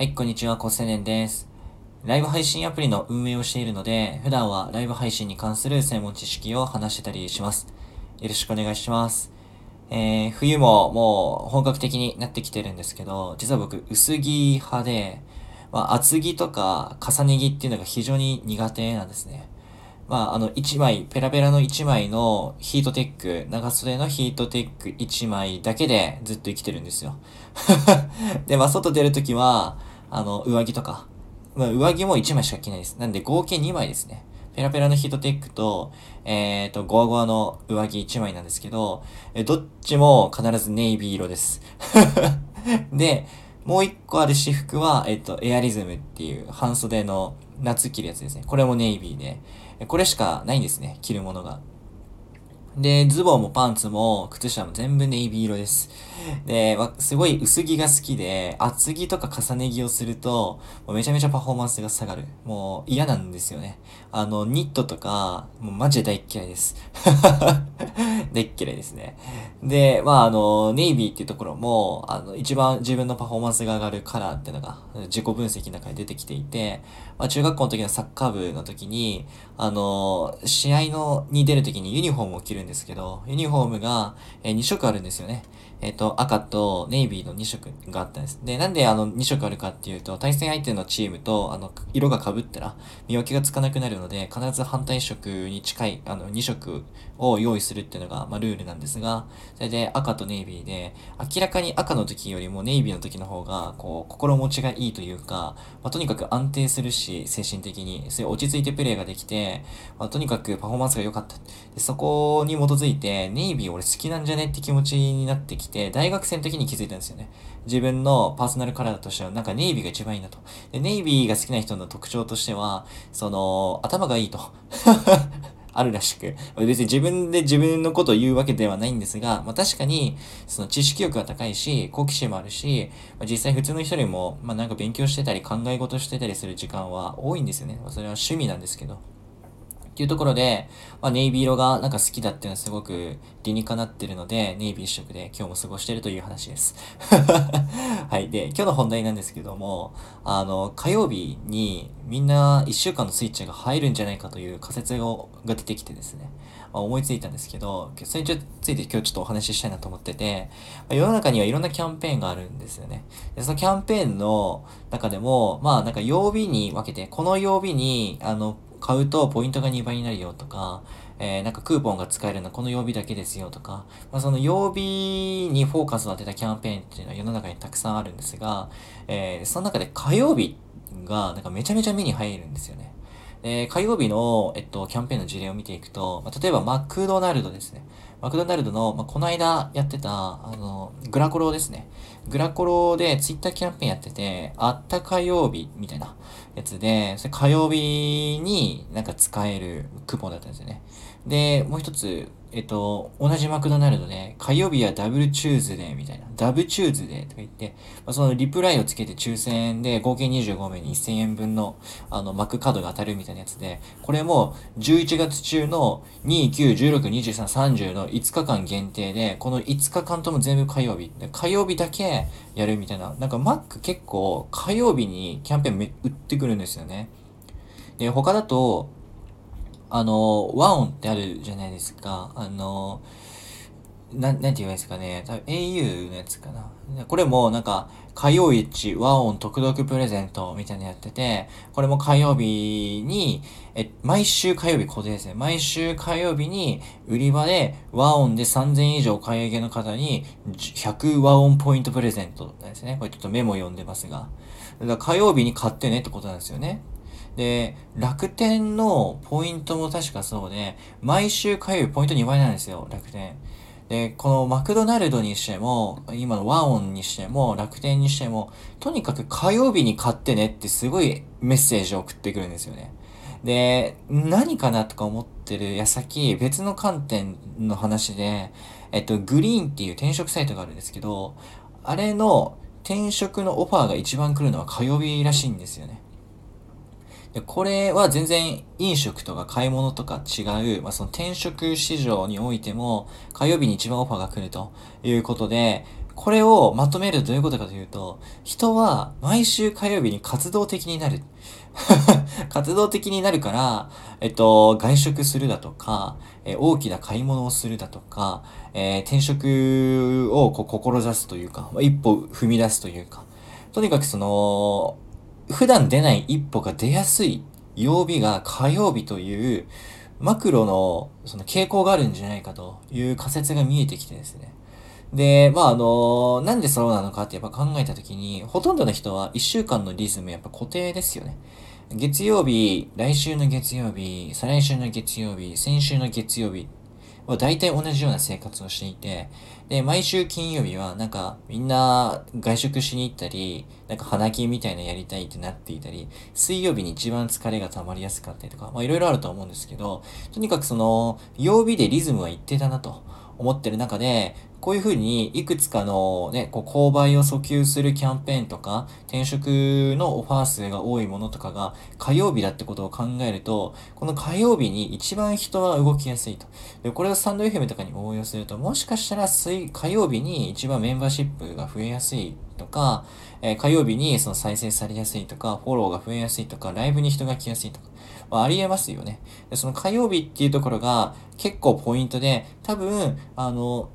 はい、こんにちは、コセネンです。ライブ配信アプリの運営をしているので、普段はライブ配信に関する専門知識を話してたりします。よろしくお願いします。えー、冬ももう本格的になってきてるんですけど、実は僕、薄着派で、まあ、厚着とか重ね着っていうのが非常に苦手なんですね。まあ、あの、一枚、ペラペラの一枚のヒートテック、長袖のヒートテック一枚だけでずっと生きてるんですよ。で、まあ、外出るときは、あの、上着とか。まあ、上着も1枚しか着ないです。なんで合計2枚ですね。ペラペラのヒートテックと、えっ、ー、と、ゴワゴワの上着1枚なんですけど、えどっちも必ずネイビー色です。で、もう1個ある私服は、えっ、ー、と、エアリズムっていう半袖の夏着るやつですね。これもネイビーで、これしかないんですね、着るものが。で、ズボンもパンツも靴下も全部ネイビー色です。で、すごい薄着が好きで、厚着とか重ね着をすると、もうめちゃめちゃパフォーマンスが下がる。もう嫌なんですよね。あの、ニットとか、もうマジで大嫌いです。大嫌いですね。で、まあ、あの、ネイビーっていうところも、あの、一番自分のパフォーマンスが上がるカラーっていうのが、自己分析の中で出てきていて、まあ、中学校の時のサッカー部の時に、あの、試合の、に出る時にユニフォームを着るんですですけど、ユニフォームが、え、2色あるんですよね。えっ、ー、と、赤とネイビーの2色があったんです。で、なんであの2色あるかっていうと、対戦相手のチームと、あの、色が被ったら見分けがつかなくなるので、必ず反対色に近い、あの、2色を用意するっていうのが、まあ、ルールなんですが、それで赤とネイビーで、明らかに赤の時よりもネイビーの時の方が、こう、心持ちがいいというか、まあ、とにかく安定するし、精神的に、そういう落ち着いてプレイができて、まあ、とにかくパフォーマンスが良かった。でそこに基づいて、ネイビー俺好きなんじゃねって気持ちになってきて、大学生の時に気づいたんですよね。自分のパーソナルカラーとしては、なんかネイビーが一番いいなと。で、ネイビーが好きな人の特徴としては、その、頭がいいと。あるらしく。別に自分で自分のことを言うわけではないんですが、まあ確かに、その知識欲が高いし、好奇心もあるし、まあ、実際普通の人よりも、まあなんか勉強してたり考え事してたりする時間は多いんですよね。ま、それは趣味なんですけど。っていうところで、まあ、ネイビー色がなんか好きだっていうのはすごく理にかなってるので、ネイビー一色で今日も過ごしてるという話です。はい。で、今日の本題なんですけども、あの、火曜日にみんな1週間のスイッチが入るんじゃないかという仮説が出てきてですね、まあ、思いついたんですけど、それについて今日ちょっとお話ししたいなと思ってて、まあ、世の中にはいろんなキャンペーンがあるんですよね。で、そのキャンペーンの中でも、まあなんか曜日に分けて、この曜日に、あの、買うとポイントが2倍になるよとか、えー、なんかクーポンが使えるのはこの曜日だけですよとか、まあ、その曜日にフォーカスを当てたキャンペーンっていうのは世の中にたくさんあるんですが、えー、その中で火曜日がなんかめちゃめちゃ目に入るんですよね。えー、火曜日の、えっと、キャンペーンの事例を見ていくと、まあ、例えばマクドナルドですね。マクドナルドの、まあ、この間やってた、あの、グラコロですね。グラコロでツイッターキャンペーンやってて、あった火曜日みたいなやつで、それ火曜日になんか使えるクーポンだったんですよね。で、もう一つ、えっと、同じマクドナルドで、火曜日は Double Tuesday みたいな、ダブチューズデーとか言って、まあ、そのリプライをつけて抽選で合計25名に1000円分の、あの、マックカードが当たるみたいなやつで、これも11月中の2、9、16、23、30の5日間限定で、この5日間とも全部火曜日。火曜日だけやるみたいな。なんかマック結構火曜日にキャンペーン売ってくるんですよね。で、他だと、あの、和音ってあるじゃないですか。あの、なん、なんて言うんですかね。多分 au のやつかな。これもなんか、火曜市和音特読プレゼントみたいなのやってて、これも火曜日に、え、毎週火曜日固定ですね。毎週火曜日に売り場で和音で3000以上買い上げの方に100和音ポイントプレゼントなんですね。これちょっとメモ読んでますが。だから火曜日に買ってねってことなんですよね。で、楽天のポイントも確かそうで、毎週火曜日ポイント2倍なんですよ、楽天。で、このマクドナルドにしても、今のワオンにしても、楽天にしても、とにかく火曜日に買ってねってすごいメッセージを送ってくるんですよね。で、何かなとか思ってる矢先、別の観点の話で、えっと、グリーンっていう転職サイトがあるんですけど、あれの転職のオファーが一番来るのは火曜日らしいんですよね。で、これは全然飲食とか買い物とか違う、まあ、その転職市場においても、火曜日に一番オファーが来るということで、これをまとめるとどういうことかというと、人は毎週火曜日に活動的になる。活動的になるから、えっと、外食するだとか、え大きな買い物をするだとか、えー、転職をこう志すというか、一歩踏み出すというか、とにかくその、普段出ない一歩が出やすい曜日が火曜日というマクロのその傾向があるんじゃないかという仮説が見えてきてですね。で、まあ、あの、なんでそうなのかってやっぱ考えたときに、ほとんどの人は一週間のリズムやっぱ固定ですよね。月曜日、来週の月曜日、再来週の月曜日、先週の月曜日は大体同じような生活をしていて、で、毎週金曜日はなんかみんな外食しに行ったり、なんか花金みたいなやりたいってなっていたり、水曜日に一番疲れが溜まりやすかったりとか、まあいろいろあると思うんですけど、とにかくその、曜日でリズムは一定だなと思ってる中で、こういうふうにいくつかのね、こう購買を訴求するキャンペーンとか、転職のオファー数が多いものとかが火曜日だってことを考えると、この火曜日に一番人は動きやすいと。で、これをスタンド FM とかに応用すると、もしかしたら水、火曜日に一番メンバーシップが増えやすいとか、えー、火曜日にその再生されやすいとか、フォローが増えやすいとか、ライブに人が来やすいとか、まあ、ありえますよね。で、その火曜日っていうところが結構ポイントで、多分、あの、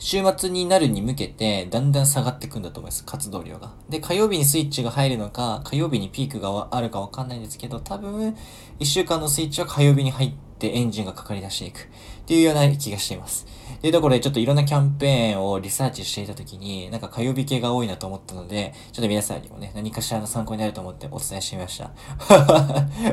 週末になるに向けて、だんだん下がっていくんだと思います。活動量が。で、火曜日にスイッチが入るのか、火曜日にピークがあるかわかんないんですけど、多分、1週間のスイッチは火曜日に入ってエンジンがかかり出していく。っていうような気がしています。というところで、ちょっといろんなキャンペーンをリサーチしていたときに、なんか火曜日系が多いなと思ったので、ちょっと皆さんにもね、何かしらの参考になると思ってお伝えしてみました。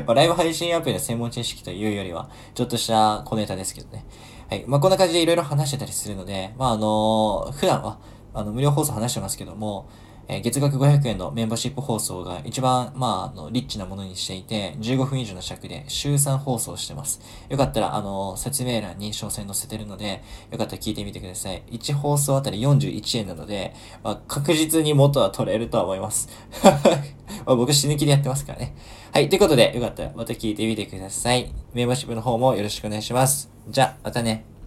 まあ、ライブ配信アプリの専門知識というよりは、ちょっとした小ネタですけどね。はい。まあ、こんな感じでいろいろ話してたりするので、まあ、あのー、普段は、あの、無料放送話してますけども、え、月額500円のメンバーシップ放送が一番、まあ、あの、リッチなものにしていて、15分以上の尺で週3放送してます。よかったら、あの、説明欄に詳細載せてるので、よかったら聞いてみてください。1放送あたり41円なので、まあ、確実に元は取れるとは思います。あ、僕死ぬ気でやってますからね。はい。ということで、よかったらまた聞いてみてください。メンバーシップの方もよろしくお願いします。じゃあ、またね。